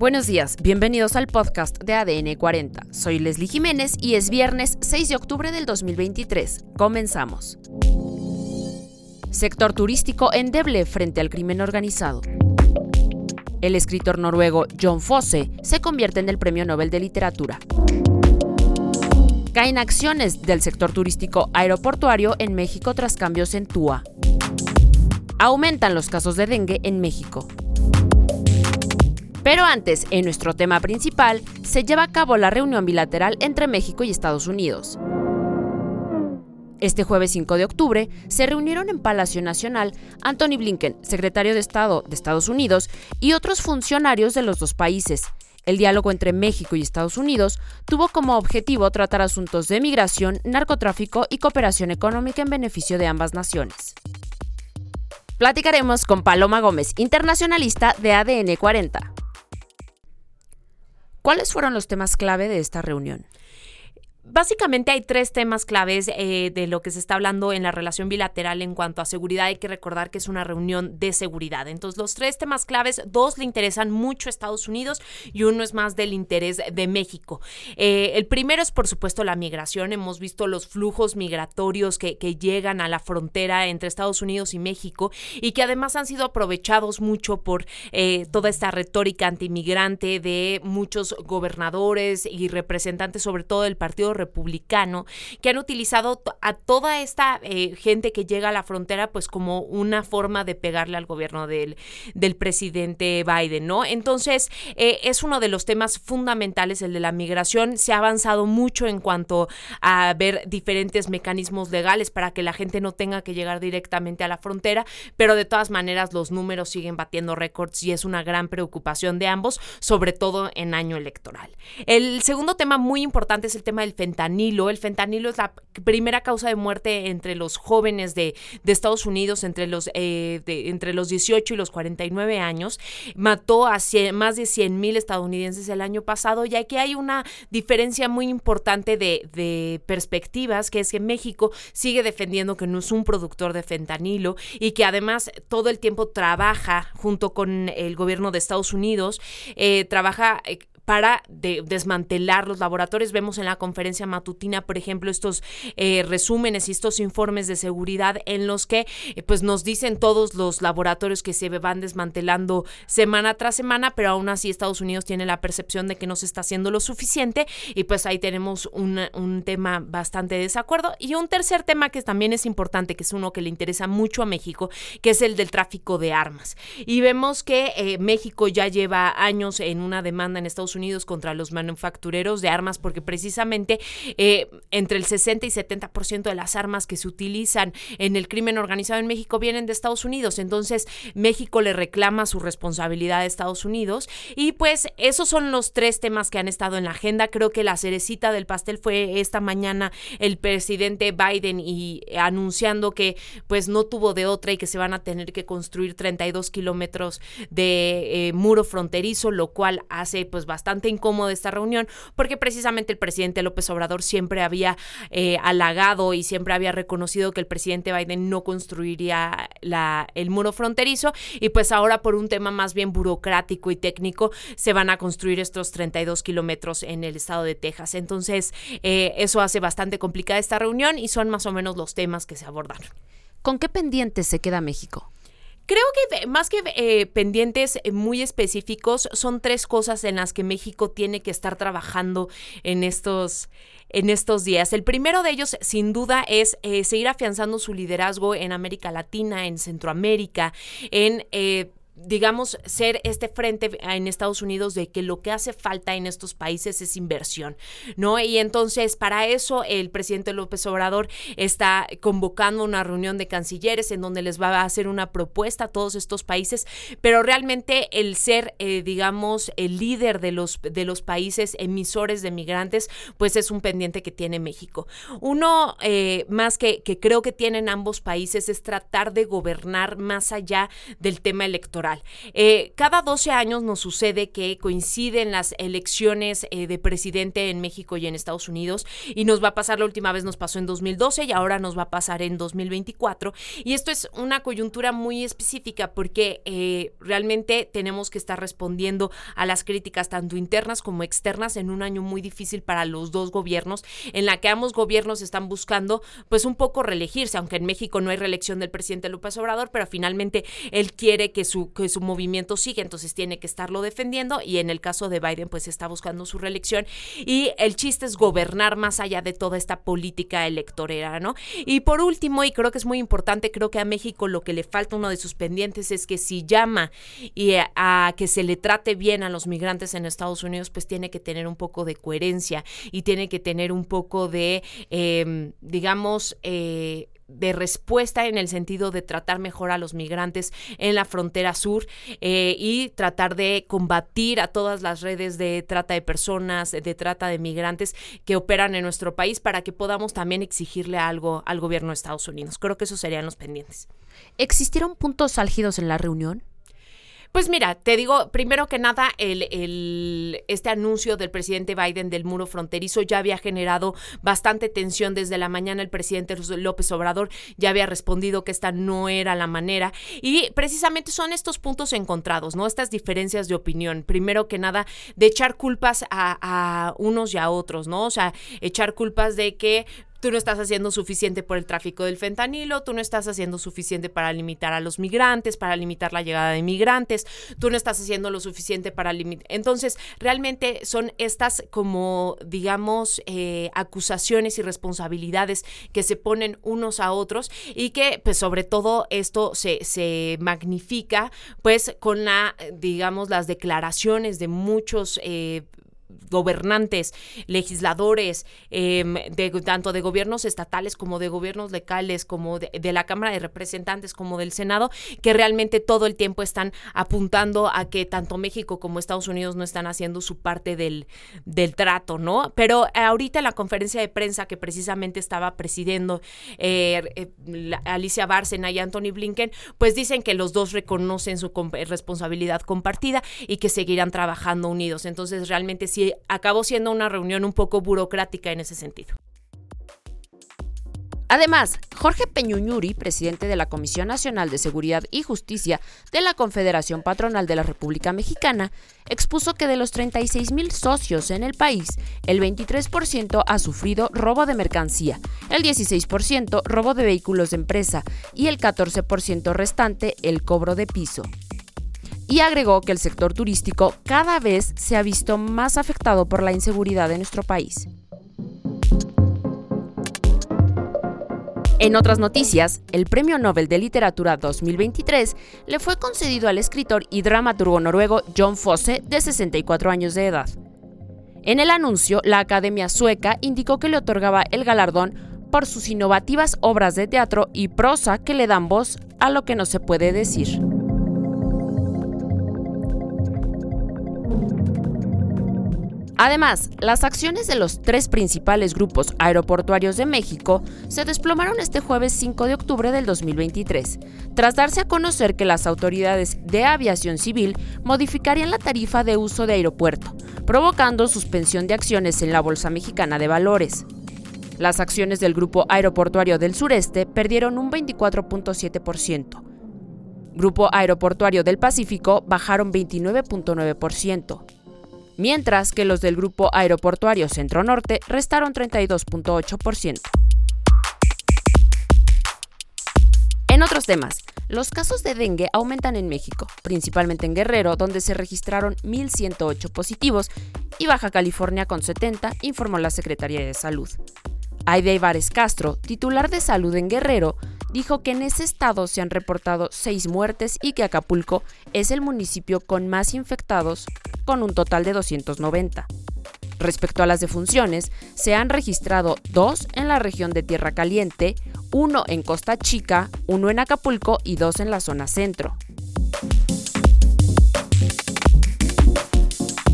Buenos días, bienvenidos al podcast de ADN 40. Soy Leslie Jiménez y es viernes 6 de octubre del 2023. Comenzamos. Sector turístico endeble frente al crimen organizado. El escritor noruego John Fosse se convierte en el Premio Nobel de Literatura. Caen acciones del sector turístico aeroportuario en México tras cambios en TUA. Aumentan los casos de dengue en México. Pero antes, en nuestro tema principal, se lleva a cabo la reunión bilateral entre México y Estados Unidos. Este jueves 5 de octubre se reunieron en Palacio Nacional Anthony Blinken, secretario de Estado de Estados Unidos, y otros funcionarios de los dos países. El diálogo entre México y Estados Unidos tuvo como objetivo tratar asuntos de migración, narcotráfico y cooperación económica en beneficio de ambas naciones. Platicaremos con Paloma Gómez, internacionalista de ADN 40. ¿Cuáles fueron los temas clave de esta reunión? Básicamente hay tres temas claves eh, de lo que se está hablando en la relación bilateral en cuanto a seguridad. Hay que recordar que es una reunión de seguridad. Entonces, los tres temas claves, dos le interesan mucho a Estados Unidos y uno es más del interés de México. Eh, el primero es, por supuesto, la migración. Hemos visto los flujos migratorios que, llegan a la frontera entre Estados Unidos y México y que además han sido aprovechados mucho por eh, toda esta retórica antimigrante de muchos gobernadores y representantes, sobre todo del Partido Republicano, que han utilizado a toda esta eh, gente que llega a la frontera pues como una forma de pegarle al gobierno del, del presidente Biden, ¿no? Entonces, eh, es uno de los temas fundamentales, el de la migración. Se ha avanzado mucho en cuanto a ver diferentes mecanismos legales para que la gente no tenga que llegar directamente a la frontera, pero de todas maneras los números siguen batiendo récords y es una gran preocupación de ambos, sobre todo en año electoral. El segundo tema muy importante es el tema del fentanilo. El fentanilo es la primera causa de muerte entre los jóvenes de, Estados Unidos, entre los, eh, entre los 18 y los 49 años. Mató a más de 100 mil estadounidenses el año pasado y aquí hay una diferencia muy importante de, perspectivas, que es que México sigue defendiendo que no es un productor de fentanilo y que además todo el tiempo trabaja junto con el gobierno de Estados Unidos, eh, trabaja para desmantelar los laboratorios. Vemos en la conferencia matutina, por ejemplo, estos eh, resúmenes y estos informes de seguridad en los que eh, pues nos dicen todos los laboratorios que se van desmantelando semana tras semana, pero aún así Estados Unidos tiene la percepción de que no se está haciendo lo suficiente y pues ahí tenemos un tema bastante desacuerdo. Y un tercer tema que también es importante, que es uno que le interesa mucho a México, que es el del tráfico de armas. Y vemos que eh, México ya lleva años en una demanda en Estados Unidos Contra los manufactureros de armas porque precisamente eh, entre el 60 y 70% de las armas que se utilizan en el crimen organizado en México vienen de Estados Unidos. Entonces México le reclama su responsabilidad a Estados Unidos y pues esos son los tres temas que han estado en la agenda. Creo que la cerecita del pastel fue esta mañana el presidente Biden y anunciando que pues no tuvo de otra y que se van a tener que construir 32 kilómetros de eh, muro fronterizo, lo cual hace pues bastante bastante incómoda esta reunión porque precisamente el presidente López Obrador siempre había eh, halagado y siempre había reconocido que el presidente Biden no construiría la, el muro fronterizo y pues ahora por un tema más bien burocrático y técnico se van a construir estos 32 kilómetros en el estado de Texas. Entonces eh, eso hace bastante complicada esta reunión y son más o menos los temas que se abordaron. ¿Con qué pendientes se queda México? Creo que más que eh, pendientes eh, muy específicos, son tres cosas en las que México tiene que estar trabajando en estos, en estos días. El primero de ellos, sin duda, es eh, seguir afianzando su liderazgo en América Latina, en Centroamérica, en digamos, ser este frente en Estados Unidos de que lo que hace falta en estos países es inversión, ¿no? Y entonces, para eso, el presidente López Obrador está convocando una reunión de cancilleres en donde les va a hacer una propuesta a todos estos países, pero realmente el ser, eh, digamos, el líder de los, de los países emisores de migrantes, pues es un pendiente que tiene México. Uno eh, más que, que creo que tienen ambos países es tratar de gobernar más allá del tema electoral Eh, cada 12 años nos sucede que coinciden las elecciones eh, de presidente en México y en Estados Unidos y nos va a pasar, la última vez nos pasó en 2012 y ahora nos va a pasar en 2024. Y esto es una coyuntura muy específica porque eh, realmente tenemos que estar respondiendo a las críticas tanto internas como externas en un año muy difícil para los dos gobiernos, en la que ambos gobiernos están buscando pues un poco reelegirse, aunque en México no hay reelección del presidente López Obrador, pero finalmente él quiere que su, que su movimiento siga, entonces tiene que estarlo defendiendo y en el caso de Biden pues está buscando su reelección y el chiste es gobernar más allá de toda esta política electorera, ¿no? Y por último, y creo que es muy importante, creo que a México lo que le falta uno de sus pendientes es que si llama y a, que se le trate bien a los migrantes en Estados Unidos, pues tiene que tener un poco de coherencia y tiene que tener un poco de, em, digamos, eh, de respuesta en el sentido de tratar mejor a los migrantes en la frontera sur eh, y tratar de combatir a todas las redes de trata de personas, de trata de migrantes que operan en nuestro país para que podamos también exigirle algo al gobierno de Estados Unidos. Creo que esos serían los pendientes. ¿Existieron puntos álgidos en la reunión? Pues mira, te digo, primero que nada, el, este anuncio del presidente Biden del muro fronterizo ya había generado bastante tensión desde la mañana. El presidente López Obrador ya había respondido que esta no era la manera. Y precisamente son estos puntos encontrados, ¿no? Estas diferencias de opinión. Primero que nada, de echar culpas a, a unos y a otros, ¿no? O sea, echar culpas de que tú no estás haciendo suficiente por el tráfico del fentanilo, tú no estás haciendo suficiente para limitar a los migrantes, para limitar la llegada de migrantes, tú no estás haciendo lo suficiente para limitar. Entonces, realmente son estas como, digamos, eh, acusaciones y responsabilidades que se ponen unos a otros y que, pues, sobre todo esto se, se magnifica, pues, con la, digamos, las declaraciones de muchos eh, gobernantes, legisladores, em, de, tanto de gobiernos estatales como de gobiernos locales, como de, la Cámara de Representantes, como del Senado, que realmente todo el tiempo están apuntando a que tanto México como Estados Unidos no están haciendo su parte del, del trato, ¿no? Pero ahorita en la conferencia de prensa que precisamente estaba presidiendo eh, eh, Alicia Bárcena y Anthony Blinken, pues dicen que los dos reconocen su responsabilidad compartida y que seguirán trabajando unidos. Entonces, realmente acabó siendo una reunión un poco burocrática en ese sentido. Además, Jorge Peñuñuri, presidente de la Comisión Nacional de Seguridad y Justicia de la Confederación Patronal de la República Mexicana, expuso que de los 36 mil socios en el país, el 23% ha sufrido robo de mercancía, el 16% robo de vehículos de empresa y el 14% restante el cobro de piso y agregó que el sector turístico cada vez se ha visto más afectado por la inseguridad de nuestro país. En otras noticias, el Premio Nobel de Literatura 2023 le fue concedido al escritor y dramaturgo noruego John Fosse, de 64 años de edad. En el anuncio, la Academia Sueca indicó que le otorgaba el galardón por sus innovativas obras de teatro y prosa que le dan voz a lo que no se puede decir. Además, las acciones de los tres principales grupos aeroportuarios de México se desplomaron este jueves 5 de octubre del 2023, tras darse a conocer que las autoridades de aviación civil modificarían la tarifa de uso de aeropuerto, provocando suspensión de acciones en la Bolsa Mexicana de Valores. Las acciones del Grupo Aeroportuario del Sureste perdieron un 24.7%. Grupo Aeroportuario del Pacífico bajaron 29.9% mientras que los del Grupo Aeroportuario Centro Norte restaron 32.8%. En otros temas, los casos de dengue aumentan en México, principalmente en Guerrero, donde se registraron 1.108 positivos, y Baja California con 70, informó la Secretaría de Salud. Aide Ibares Castro, titular de salud en Guerrero, dijo que en ese estado se han reportado seis muertes y que Acapulco es el municipio con más infectados, con un total de 290. Respecto a las defunciones, se han registrado dos en la región de Tierra Caliente, uno en Costa Chica, uno en Acapulco y dos en la zona centro.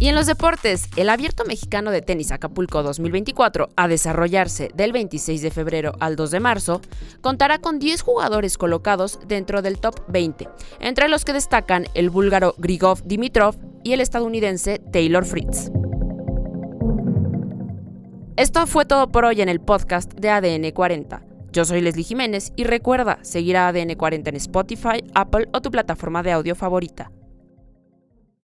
Y en los deportes, el Abierto Mexicano de Tenis Acapulco 2024, a desarrollarse del 26 de febrero al 2 de marzo, contará con 10 jugadores colocados dentro del top 20, entre los que destacan el búlgaro Grigov Dimitrov y el estadounidense Taylor Fritz. Esto fue todo por hoy en el podcast de ADN 40. Yo soy Leslie Jiménez y recuerda seguir a ADN 40 en Spotify, Apple o tu plataforma de audio favorita.